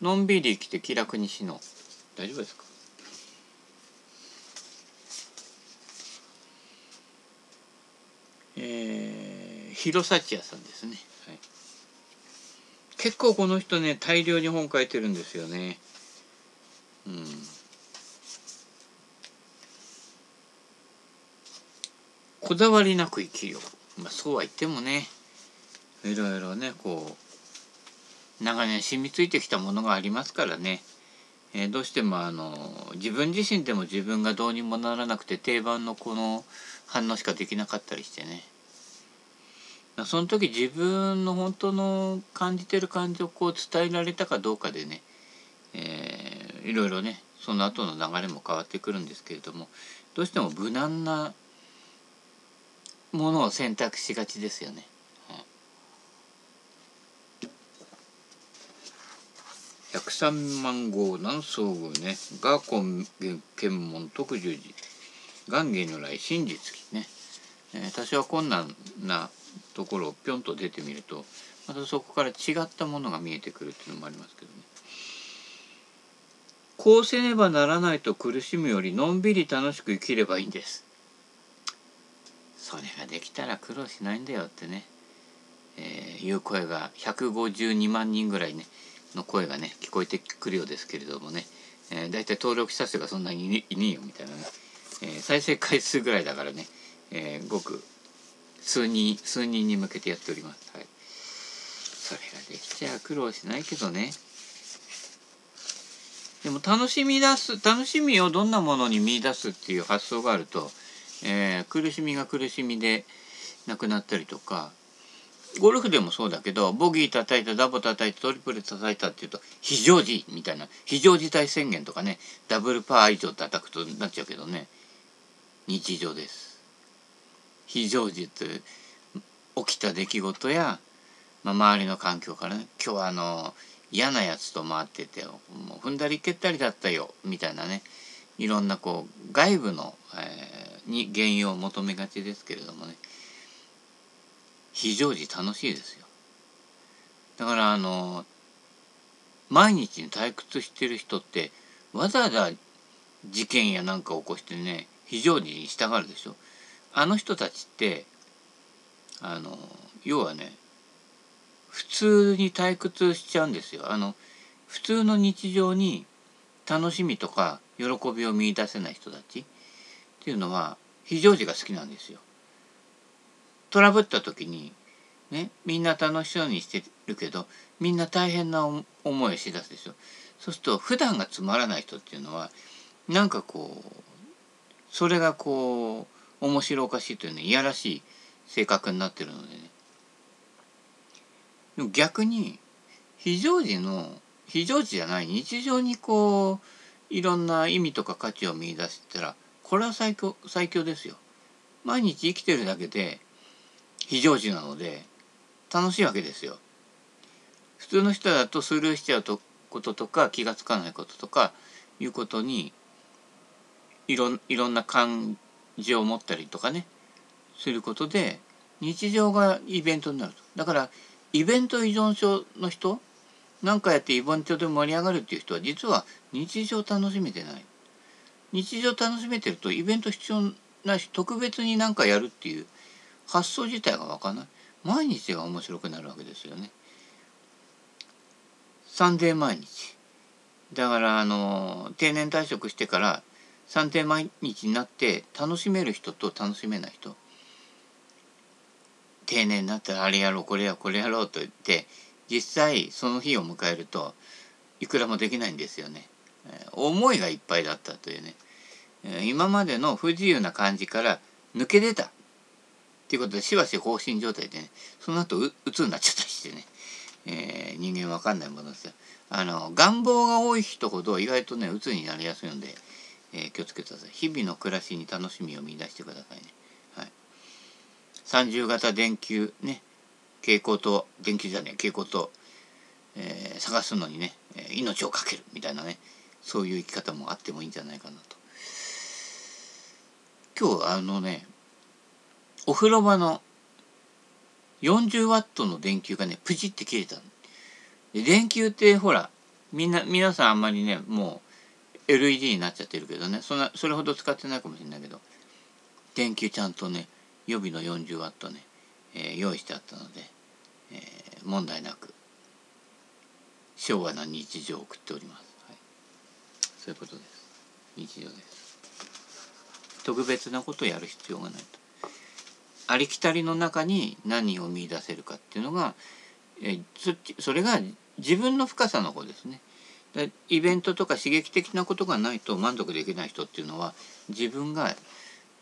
のんびり生きて気楽に死のう。大丈夫ですか？えー、弘前屋さんですね、はい、結構この人ね大量に本書いてるんですよね。うん。こだわりなく生きよう、まあ、そうは言ってもねいろいろねこう長年染みついてきたものがありますからね、えー、どうしてもあの自分自身でも自分がどうにもならなくて定番のこの反応しかできなかったりしてね。その時自分の本当の感じてる感情をこう伝えられたかどうかでね、えー、いろいろねその後の流れも変わってくるんですけれども。どうしても無難なものを選択しがちですよね。三万号南宋宮ねガーコン検問特十字元芸如来真実ね、えー、多少困難なところをぴょんと出てみるとまたそこから違ったものが見えてくるっていうのもありますけどね。こうせねばならないと苦しむよりのんびり楽しく生きればいいんです。それができたら苦労しないんだよってね、えー、いう声が152万人ぐらいねの声がね聞こえてくるようですけれどもね、えー、だいたい登録者数がそんなにいねえよみたいなね、えー、再生回数ぐらいだからね、えー、ごく数人数人に向けてやっております。はい、それができちゃ苦労しないけどね。でも楽しみ出す楽しみをどんなものに見出すっていう発想があるとえー、苦しみが苦しみでなくなったりとかゴルフでもそうだけどボギー叩いたダボ叩いたトリプル叩いたっていうと非常時みたいな非常事態宣言とかねダブルパー以上叩くとなっちゃうけどね日常です。非常時って起きた出来事や、まあ、周りの環境からね今日はあの嫌なやつと回っててもう踏んだり蹴ったりだったよみたいなねいろんなこう外部の、えー、に原因を求めがちですけれどもね非常時楽しいですよ。だからあの毎日に退屈してる人ってわざわざ事件やなんか起こしてね非常時に従うでしょ。あの人たちってあの要はね普通に退屈しちゃうんですよ。あの普通の日常に楽しみとか喜びを見いだせない人たちっていうのは非常時が好きなんですよ。トラブった時にねみんな楽しそうにしてるけどみんな大変な思いをしだすでしょ。そうすると普段がつまらない人っていうのはなんかこうそれがこう面白おかしいというねいやらしい性格になってるのでね。でも逆に非常時の非常時じゃない日常にこういろんな意味とか価値を見出したらこれは最強最強ですよ。毎日生きてるだけで非常時なので楽しいわけですよ。普通の人だとスルーしちゃうとこととか気が付かないこととかいうことにいろいろんな感じを持ったりとかねすることで日常がイベントになると。だからイベント依存症の人何かやってイベントで盛り上がるっていう人は実は日常楽しめてない。日常楽しめてるとイベント必要ないし特別に何かやるっていう発想自体が分かない。毎日が面白くなるわけですよね。サンデー毎日。だからあの定年退職してからサンデー毎日になって楽しめる人と楽しめない人。定年になったらあれやろうこれやこれやろうと言って実際その日を迎えるといくらもできないんですよね。思いがいっぱいだったというね今までの不自由な感じから抜け出たっていうことでしばし放心状態でねその後う鬱になっちゃったりしてね、えー、人間わかんないものですよ。あの願望が多い人ほど意外とね鬱になりやすいので、えー、気をつけてください。日々の暮らしに楽しみを見出してくださいね。はい、30型電球ね蛍光灯電球じゃねえ蛍光灯、えー、探すのにね命を懸けるみたいなねそういう生き方もあってもいいんじゃないかなと。今日あのねお風呂場の40ワットの電球がねプチって切れたで電球ってほらみんな皆さんあんまりねもう LED になっちゃってるけどね。そんなそれほど使ってないかもしれないけど電球ちゃんとね予備の 40W ね、えー、用意してあったので、えー、問題なく昭和な日常を送っております、はい、そういうことです。日常です。特別なことをやる必要がないと。ありきたりの中に何を見出せるかっていうのがえそそれが自分の深さの方ですねイベントとか刺激的なことがないと満足できない人っていうのは自分が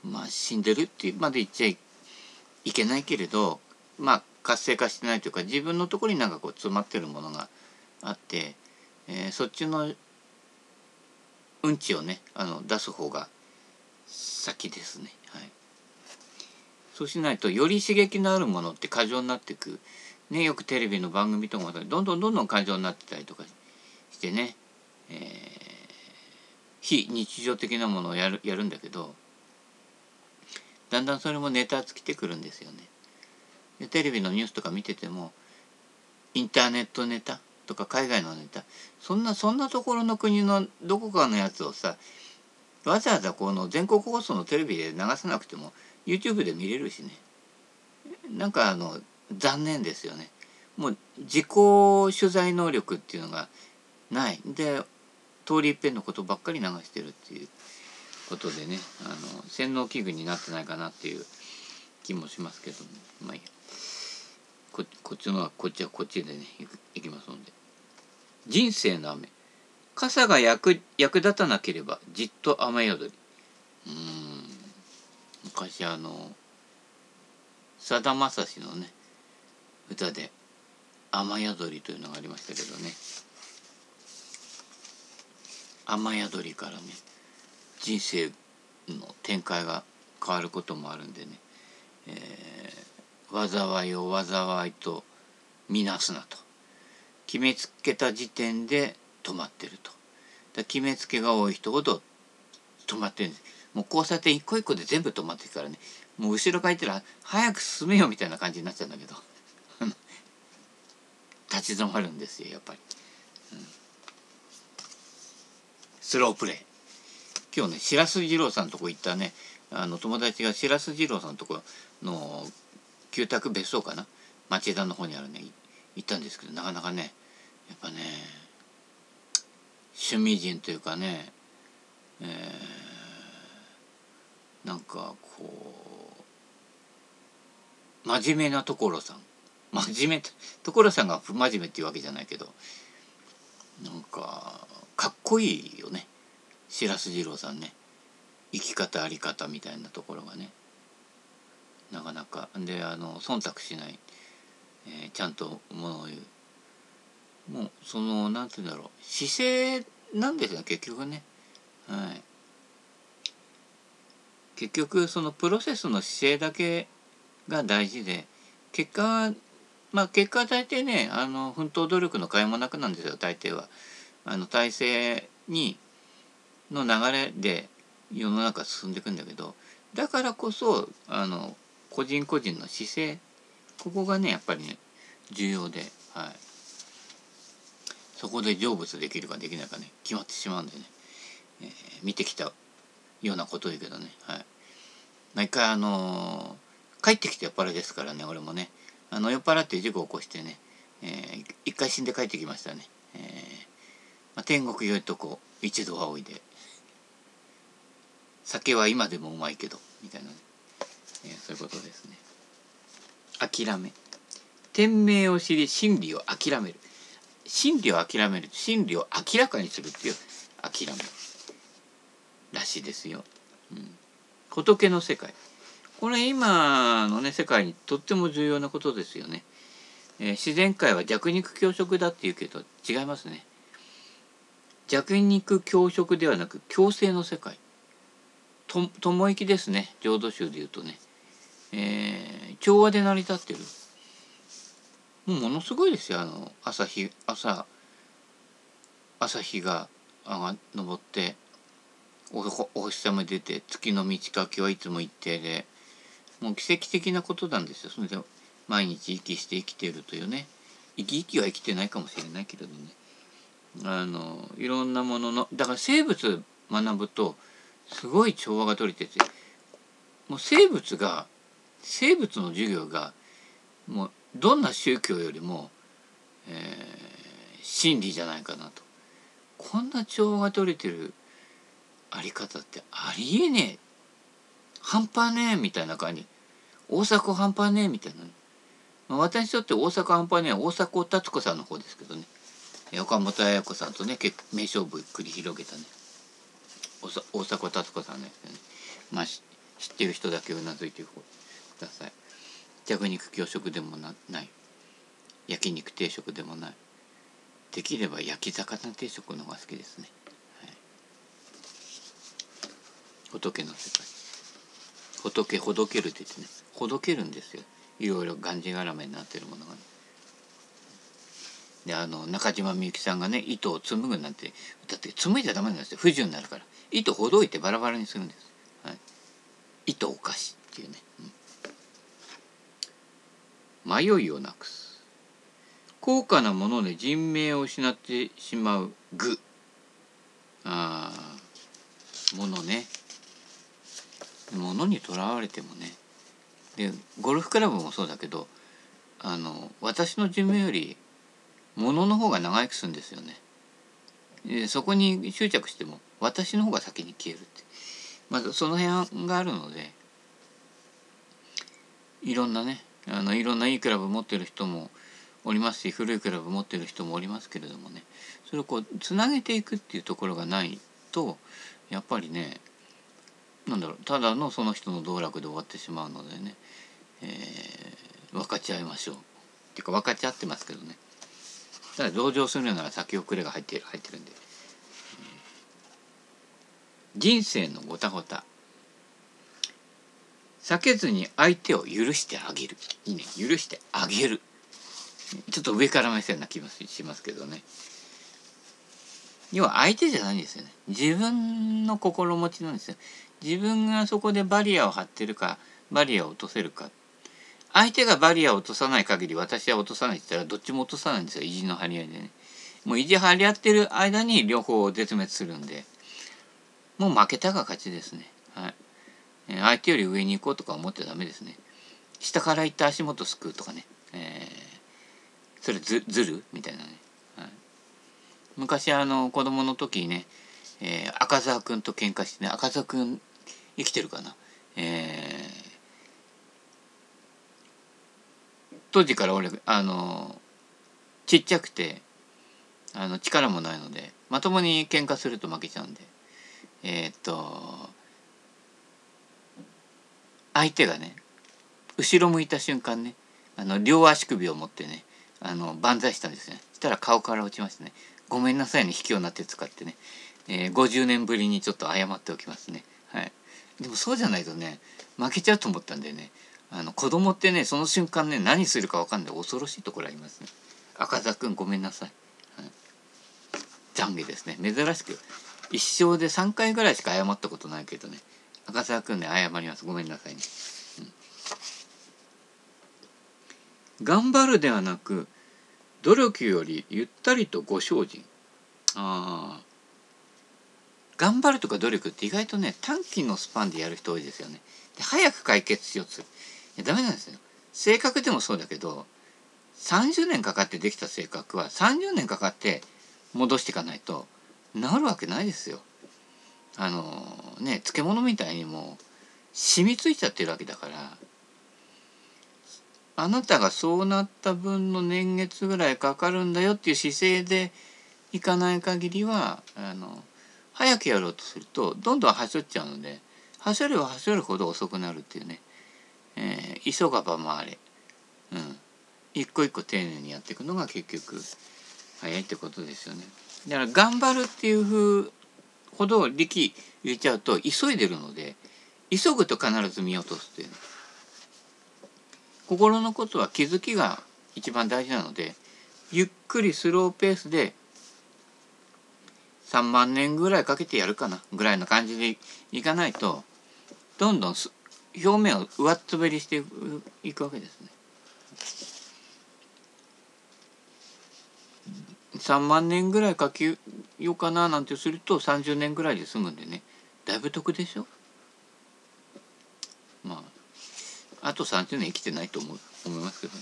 まあ死んでるってまで言っちゃいけないけれどまあ活性化してないというか自分のところになんかこう詰まってるものがあって、えー、そっちのうんちをねあの出す方が先ですね。はい、そうしないとより刺激のあるものって過剰になっていく、ね、よくテレビの番組とかどんどんどんどん過剰になってたりとかしてね、えー、非日常的なものをやるやるんだけどだんだんそれもネタ尽きてくるんですよね。でテレビのニュースとか見ててもインターネットネタとか海外のネタそんなそんなところの国のどこかのやつをさわざわざこの全国放送のテレビで流さなくても YouTube で見れるしね。なんかあの残念ですよね。もう自己取材能力っていうのがない。で通り一遍のことばっかり流してるっていうことでね。あの洗脳器具になってないかなっていう気もしますけども。まあいいや。ここっちのはこっちはこっちでねいきますので。人生の雨。傘が役役立たなければじっと雨宿り。うん。昔あのさだまさしのね歌で「雨宿り」というのがありましたけどね。雨宿りからね人生の展開が変わることもあるんでね、えー、災いを災いとみなすなと。決めつけた時点で止まってると。だ決めつけが多い人ほど止まってるんです。もう交差点一個一個で全部止まってるからね。もう後ろから言ったら早く進めよみたいな感じになっちゃうんだけど。立ち止まるんですよやっぱり、スロープレイ。今日ね白洲二郎さんのとこ行ったね。あの友達が白洲二郎さんのとこの旧宅別荘かな。町田の方にあるね。行ったんですけどなかなかねやっぱね趣味人というかね、えー、なんかこう真面目な所さん。真面目所さんが不真面目っていうわけじゃないけどなんかかっこいいよね。白洲二郎さんね。生き方あり方みたいなところがね。なかなか。であの忖度しない、えー、ちゃんとものを言う。もうその何て言うんだろう。姿勢なんですよ結局ね。はい。結局そのプロセスの姿勢だけが大事で結果はまあ結果は大抵ねあの奮闘努力の甲斐もなくなんですよ大抵は。あの体制にの流れで世の中進んでいくんだけどだからこそあの個人個人の姿勢ここがねやっぱりね重要で、はい、そこで成仏できるかできないかね決まってしまうんでね、えー、見てきたようなことだけどね、はい、毎回あのー、帰ってきて酔っ払いですからね俺もね。あの酔っ払って事故を起こしてね、えー、一回死んで帰ってきましたね、えーまあ、天国よいとこ一度はおいで。酒は今でもうまいけどみたいな、ね、えー、そういうことですね。諦め。天命を知り真理を諦める。真理を諦める。真理を明らかにするっていう諦め。らしいですよ、うん、仏の世界。これ今のね世界にとっても重要なことですよね、えー、自然界は弱肉強食だっていうけど違いますね。弱肉強食ではなく共生の世界。と友行ですね。浄土宗でいうとね、えー、調和で成り立ってる。もうものすごいですよ。あの朝日朝朝日が上が昇って。おお日様出て月の満ち欠けはいつも一定でもう奇跡的なことなんですよ。それで毎日息して生きてるというね。生き生きは生きてないかもしれないけれどね。あのいろんなもののだから生物学ぶとすごい調和が取れててもう生物が生物の授業がもうどんな宗教よりも、えー、真理じゃないかなと。こんな調和が取れてるあり方ってありえねえ。半端ねえみたいな感じ。大迫半端ねえみたいな、ね、まあ、私にとって大阪半端ねえ。大迫達子さんの方ですけどね。岡本綾子さんとね名勝負繰り広げたね。大迫達子さんですよね。まあ知ってる人だけうなずいてください。弱肉強食でもなない。焼肉定食でもない。できれば焼き魚定食の方が好きですね、はい、仏の世界。仏ほどけるって言ってね。ほどけるんですよ。いろいろがんじがらめになってるものがね。であの中島みゆきさんがね糸を紡ぐなんてだって紡いじゃダメなんですよ。不自由になるから。糸ほどいてバラバラにするんです、はい、糸お菓子っていうね、うん、迷いをなくす。高価なもので人命を失ってしまう具。あものね。ものにとらわれてもね。でゴルフクラブもそうだけどあの私の寿命より物の方が長生きするんですよね。でそこに執着しても私の方が先に消えるって。まずその辺があるのでいろんなねあのいろんないいクラブ持ってる人もおりますし古いクラブ持ってる人もおりますけれどもね。それをこうつなげていくっていうところがないとやっぱりねなんだろうただのその人の道楽で終わってしまうのでね、えー、分かち合いましょう。っていうか分かち合ってますけどね。ただ同情するなら先送れが入っている入ってるんで、人生のごたごた。避けずに相手を許してあげる。いいね。許してあげる。ちょっと上から目線な気もしますけどね。要は相手じゃないんですよね。自分の心持ちなんですよ。自分がそこでバリアを張ってるかバリアを落とせるか。相手がバリアを落とさない限り私は落とさないって言ったらどっちも落とさないんですよ。意地の張り合いでね。もう意地張り合ってる間に両方絶滅するんで。もう負けたが勝ちですね。はい。相手より上に行こうとか思ってダメですね。下から行って足元すくうとかね、えー、それずずるみたいなね、はい、昔あの子供の時にね、えー、赤澤君と喧嘩してね赤澤君生きてるかな。えー当時から俺あのちっちゃくてあの力もないのでまともに喧嘩すると負けちゃうんで。えー、っと相手がね後ろ向いた瞬間ねあの両足首を持ってねあの万歳したんですね。したら顔から落ちましてね「ごめんなさいね卑怯な手使ってね、えー、50年ぶりにちょっと謝っておきますね」はい。でもそうじゃないとね負けちゃうと思ったんでね。あの子供ってねその瞬間ね何するか分かんない。恐ろしいところありますね。赤座くんごめんなさい、はい、懺悔ですね。珍しく。一生で3回ぐらいしか謝ったことないけどね。赤座くんね謝ります。ごめんなさいね、うん、頑張るではなく努力よりゆったりとご精進。ああ頑張るとか努力って意外とね短期のスパンでやる人多いですよね。で早く解決しようとする。いやダメなんですよ。性格でもそうだけど30年かかってできた性格は30年かかって戻していかないと治るわけないですよ。あのね漬物みたいにも染みついちゃってるわけだからあなたがそうなった分の年月ぐらいかかるんだよっていう姿勢でいかない限りはあの早くやろうとするとどんどんはしょっちゃうのではしょればはしょるほど遅くなるっていうね。えー、急がば回れ、うん、一個一個丁寧にやっていくのが結局早いってことですよね。だから頑張るっていうふうほど力入れちゃうと急いでるので急ぐと必ず見落とすっていう心のことは気づきが一番大事なのでゆっくりスローペースで3万年ぐらいかけてやるかなぐらいの感じでいかないとどんどん表面を上っ滑りしていくわけですね。3万年ぐらいかけようかななんてすると30年ぐらいで済むんでね。だいぶ得でしょ？まああと30年生きてないと思思いますけどね、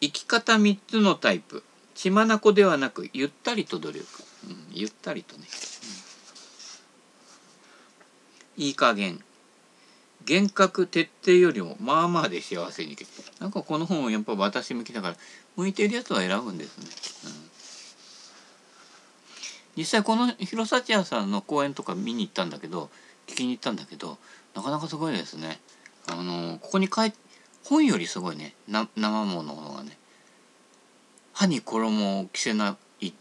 生き方3つのタイプ。血眼ではなくゆったりと努力、うん、ゆったりとね、うん、いい加減。厳格徹底よりもまあまあで幸せになんかこの本やっぱ私向きだから向いてるやつは選ぶんですね、うん、実際この広幸屋さんの講演とか見に行ったんだけど聞きに行ったんだけどなかなかすごいですね。あのここに書い本よりすごいね。な生ものがね。歯に衣を着せない。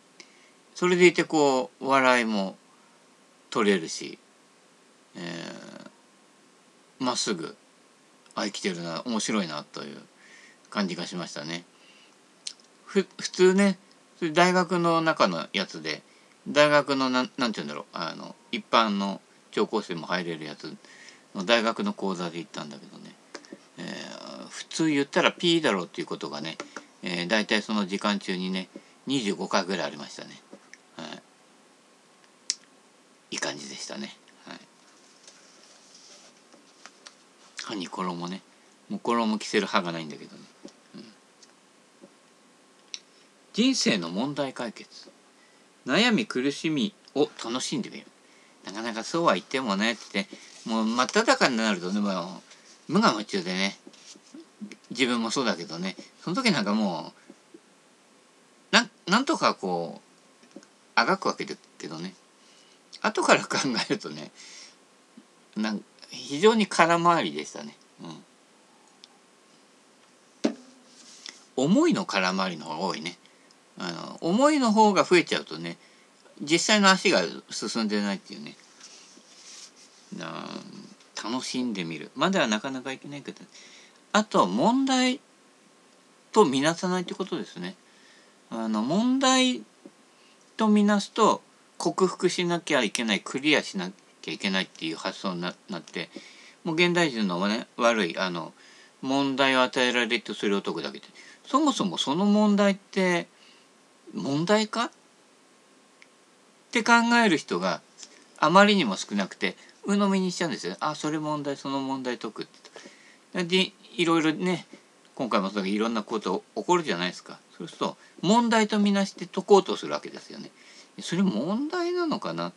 それでいてこう笑いも取れるし、えー、まっすぐあ生きてるな面白いなという感じがしましたね。ふ普通ね大学の中のやつで大学のなんなんて言うんだろう。あの一般の聴講生も入れるやつの大学の講座で行ったんだけどね、通言ったら P だろうっていうことがねえー、大体その時間中にね25回ぐらいありましたね。はい、いい感じでしたね。はい、歯に衣ねもう衣着せる歯がないんだけどね。うん、人生の問題解決悩み苦しみを楽しんでみるなかなかそうは言ってもねってもう真っ只中になるとねもう無我夢中でね自分もそうだけどね。その時なんかもうななんとかこうあがくわけだけどね。後から考えるとねなん非常に空回りでしたね。うん、思いの空回りの方が多いね。あの思いの方が増えちゃうとね実際の足が進んでないっていうね。な楽しんでみる。まではなかなかいけないけどあと問題とみなさないってことですね。あの問題とみなすと克服しなきゃいけないクリアしなきゃいけないっていう発想になってもう現代人の、ね、悪いあの問題を与えられるとそれを解くだけでそもそもその問題って問題か？って考える人があまりにも少なくて鵜呑みにしちゃうんですよ。あそれ問題その問題解くって。でいろいろね今回もそういろんなこと起こるじゃないですかそうすると問題とみなして解こうとするわけですよね。それ問題なのかな？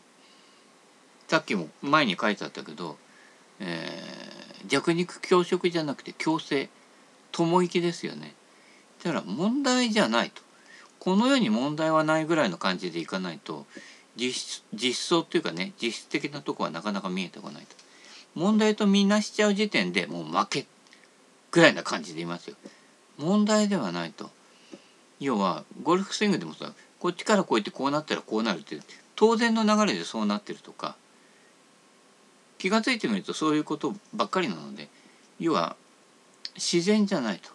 さっきも前に書いてあったけど、えー、弱肉強食じゃなくて強制共生きですよね。だから問題じゃないとこの世に問題はないぐらいの感じでいかないと実実相っていうかね実質的なとこはなかなか見えてこないと。問題とみなしちゃう時点でもう負けぐらいな感じでいますよ。問題ではないと。要はゴルフスイングでもさこっちからこうやってこうなったらこうなるって当然の流れでそうなってるとか気が付いてみるとそういうことばっかりなので要は自然じゃないと、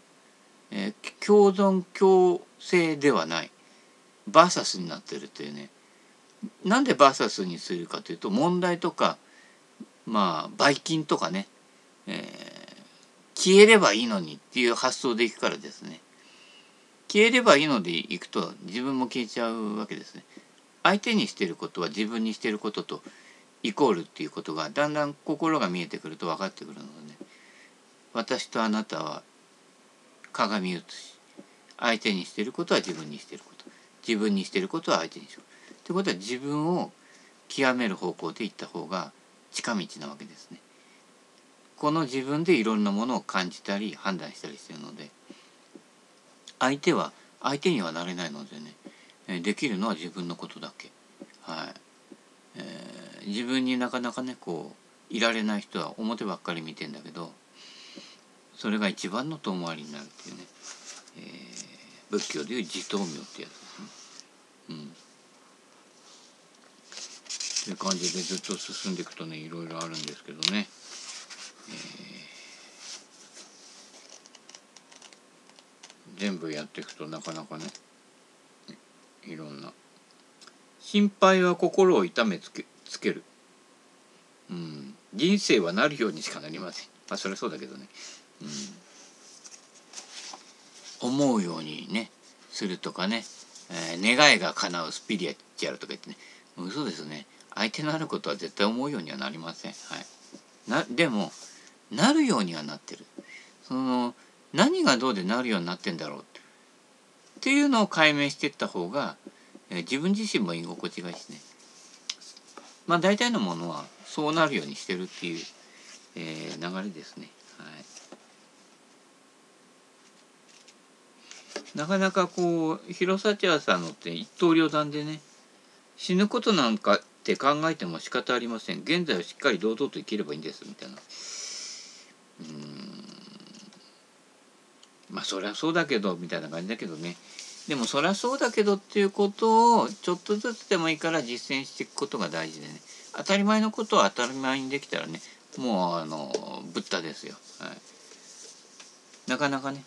えー、共存共生ではないバーサスになってるというねなんでバーサスにするかというと問題とかまあばい菌とかね、えー消えればいいのにっていう発想でいくからですね。消えればいいのでいくと自分も消えちゃうわけですね。相手にしてることは自分にしてることとイコールっていうことがだんだん心が見えてくると分かってくるのでね。私とあなたは鏡写し相手にしてることは自分にしてること。自分にしてることは相手にしよう。ってことは自分を極める方向でいった方が近道なわけですね。この自分でいろんなものを感じたり判断したりしてるので相手は相手にはなれないのでねできるのは自分のことだけ。はいえー、自分になかなかねこういられない人は表ばっかり見てんだけどそれが一番の遠回りになるっていうね、えー、仏教でいう自灯明ってやつですね。うんという感じでずっと進んでいくとねいろいろあるんですけどね。全部やっていくとなかなかねいろんな。心配は心を痛めつけつける。うん。人生はなるようにしかなりません。まあそりゃそうだけどね。うん。思うようにねするとかね、えー、願いが叶うスピリチュアルとか言ってね。嘘ですね。相手のあることは絶対思うようにはなりません。はい、なでもなるようにはなってる。その何がどうでなるようになってんだろうっていうのを解明していった方が、え、自分自身も居心地がいいしね。まあ大体のものはそうなるようにしてるっていう、えー、流れですね。はい、なかなかこう広幸屋さんのって一刀両断でね死ぬことなんかって考えても仕方ありません。現在をしっかり堂々と生きればいいんですみたいな。うん。まあそりゃそうだけどみたいな感じだけどね。でもそりゃそうだけどっていうことをちょっとずつでもいいから実践していくことが大事でね。当たり前のことを当たり前にできたらねもうあのブッダですよ、はい、なかなかね。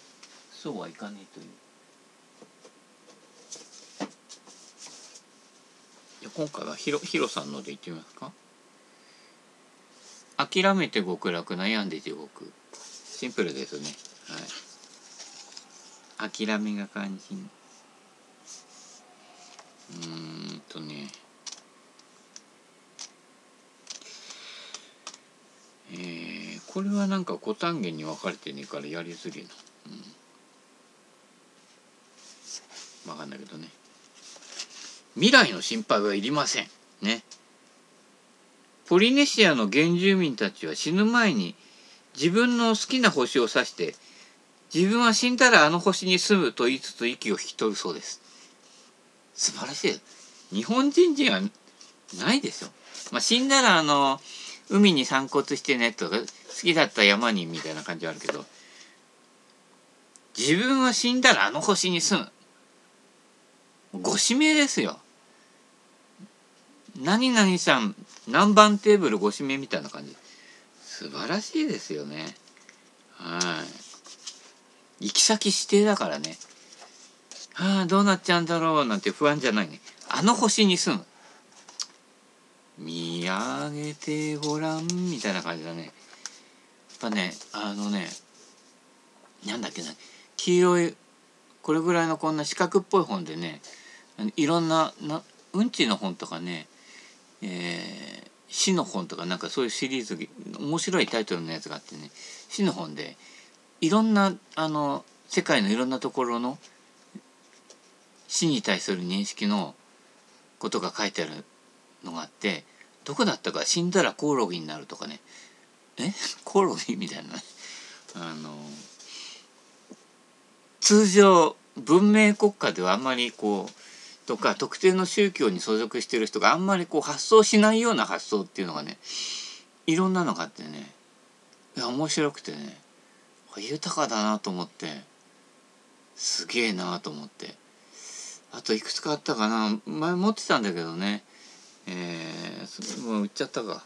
そうはいかねえという。今回はヒロヒロさんので言ってみますか？諦めて極楽悩んで地獄シンプルですね。はい。諦めが肝心。うんとね。えー、これはなんか五単元に分かれてねえからやりづれえなうん分かんないけどね未来の心配はいりません。ね。ポリネシアの原住民たちは死ぬ前に自分の好きな星を指して自分は死んだらあの星に住むと言いつつ息を引き取るそうです。素晴らしい。日本人人はないでしょ。まあ、死んだらあの海に散骨してねとか好きだった山にみたいな感じはあるけど自分は死んだらあの星に住む。ご指名ですよ。何々さん何番テーブルご指名みたいな感じ。素晴らしいですよね。はい。行き先指定だからね。ああどうなっちゃうんだろうなんて不安じゃないね。あの星に住む。見上げてごらんみたいな感じだね。やっぱねあのねなんだっけな。黄色いこれぐらいのこんな四角っぽい本でねいろんななうんちの本とかねえー、死の本とかなんかそういうシリーズ面白いタイトルのやつがあってね死の本でいろんなあの世界のいろんなところの死に対する認識のことが書いてあるのがあってどこだったか死んだらコオロギになるとかね。え？コオロギみたいなあの通常文明国家ではあんまりこうとか特定の宗教に所属してる人があんまりこう発想しないような発想っていうのがねいろんなのがあってねいや面白くてね豊かだなと思ってすげえなと思ってあといくつかあったかな前持ってたんだけどねえー、もう売っちゃったか、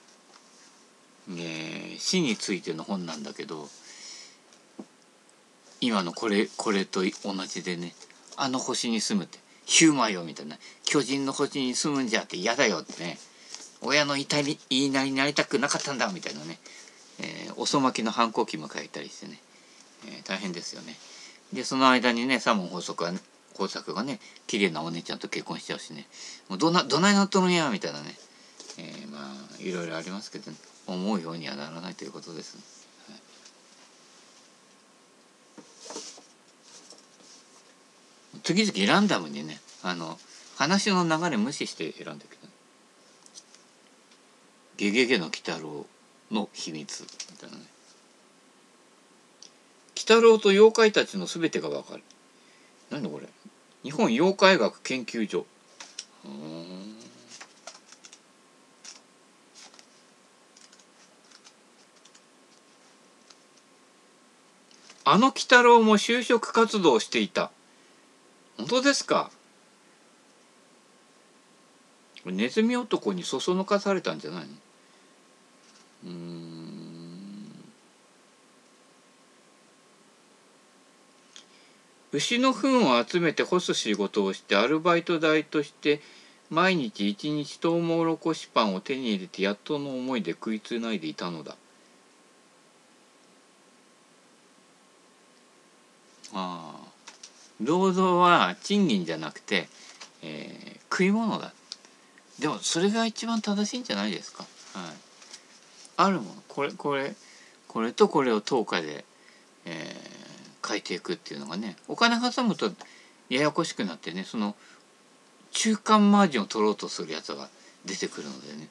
えー、死についての本なんだけど今のこれこれと同じでねあの星に住むって。ヒューマンよみたいな。巨人の星に住むんじゃって嫌だよってね。親の痛い言いなりになりたくなかったんだみたいなね、えー、遅まきの反抗期も書いたりしてね、えー、大変ですよね。でその間にねサモン法則は工作がね綺麗なお姉ちゃんと結婚しちゃうしね。もうどなどないなっとるんやみたいなね、えー、まあいろいろありますけど、ね、思うようにはならないということです。次々ランダムにねあの話の流れ無視して選んでる。けど「ゲゲゲの鬼太郎の秘密」みたいなね「鬼太郎と妖怪たちの全てがわかる」何だこれ。日本妖怪学研究所。あの鬼太郎も就職活動していた。本当ですか？ネズミ男にそそのかされたんじゃないの？うん。牛の糞を集めて干す仕事をしてアルバイト代として毎日一日トウモロコシパンを手に入れてやっとの思いで食いつないでいたのだ。ああ労働は賃金じゃなくて、えー、食い物だ。でもそれが一番正しいんじゃないですか、はい、あるもの。これこれこれとこれを10日で、えー、変えていくっていうのがねお金挟むとややこしくなってねその中間マージンを取ろうとするやつが出てくるのでね。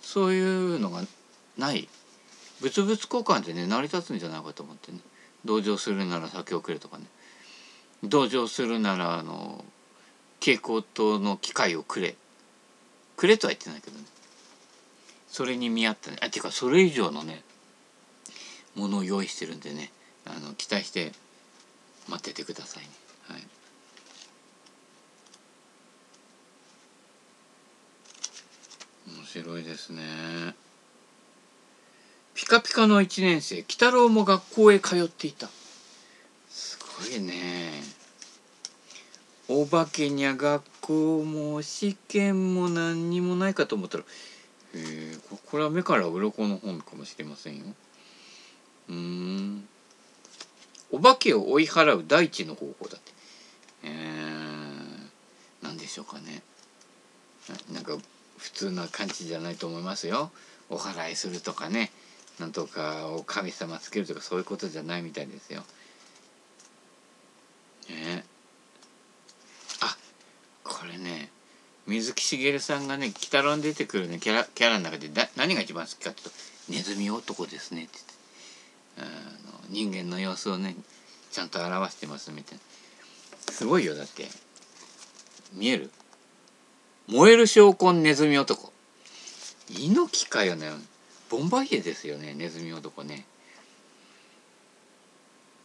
そういうのがない。物々交換でね成り立つんじゃないかと思ってね。同情するなら酒をくれとかね。同情するならあの蛍光灯の機械をくれ。くれとは言ってないけどね。それに見合ったね。あっていうかそれ以上のねものを用意してるんでね。あの期待して待っててくださいね。はい。面白いですね。ピカピカの1年生。鬼太郎も学校へ通っていた。すごいね。お化けにゃ学校も試験も何にもないかと思ったらへえこれは目から鱗の本かもしれませんよ。うん。お化けを追い払う第一の方法だって。えー、何でしょうかね。なんか普通な感じじゃないと思いますよ。お祓いするとかね。なんとかを神様つけるとかそういうことじゃないみたいですよ。ね。あこれね水木しげるさんがね「鬼太郎」に出てくるねキャラキャラの中でだ何が一番好きかっていうと「ネズミ男ですね」って言って。あの人間の様子をねちゃんと表してますみたいな。すごいよだって。見える？燃える証拠ネズミ男。猪木かよね。ボンバイエですよねネズミ男ね。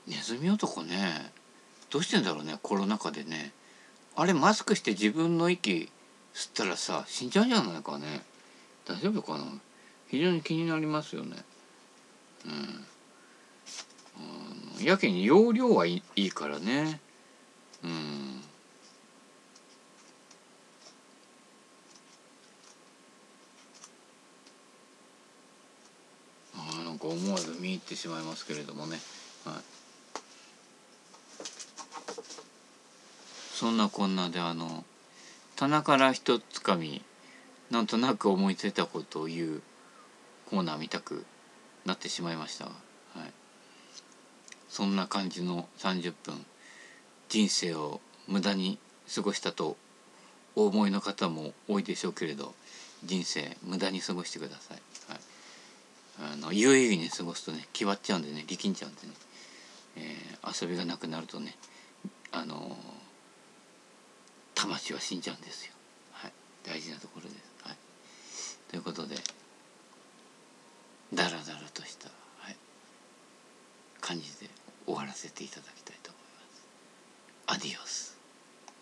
ネズミ男ね。どうしてんだろうねコロナ禍でね。あれマスクして自分の息吸ったらさ死んじゃうんじゃないかね。大丈夫かな。非常に気になりますよね。うん。やけに容量はいいからね。うんか思わず見入ってしまいますけれどもね、はい、そんなこんなであの棚から一つかみなんとなく思いついたことを言うコーナーみたくなってしまいましたが、はい、そんな感じの30分人生を無駄に過ごしたとお思いの方も多いでしょうけれど人生無駄に過ごしてください。はいあの有意義に過ごすとね決まっちゃうんでね力んじゃうんでね、えー、遊びがなくなるとねあのー、魂は死んじゃうんですよ。はい、大事なところです。はい、ということでダラダラとした、はい、感じで終わらせていただきたいと思います。アディオス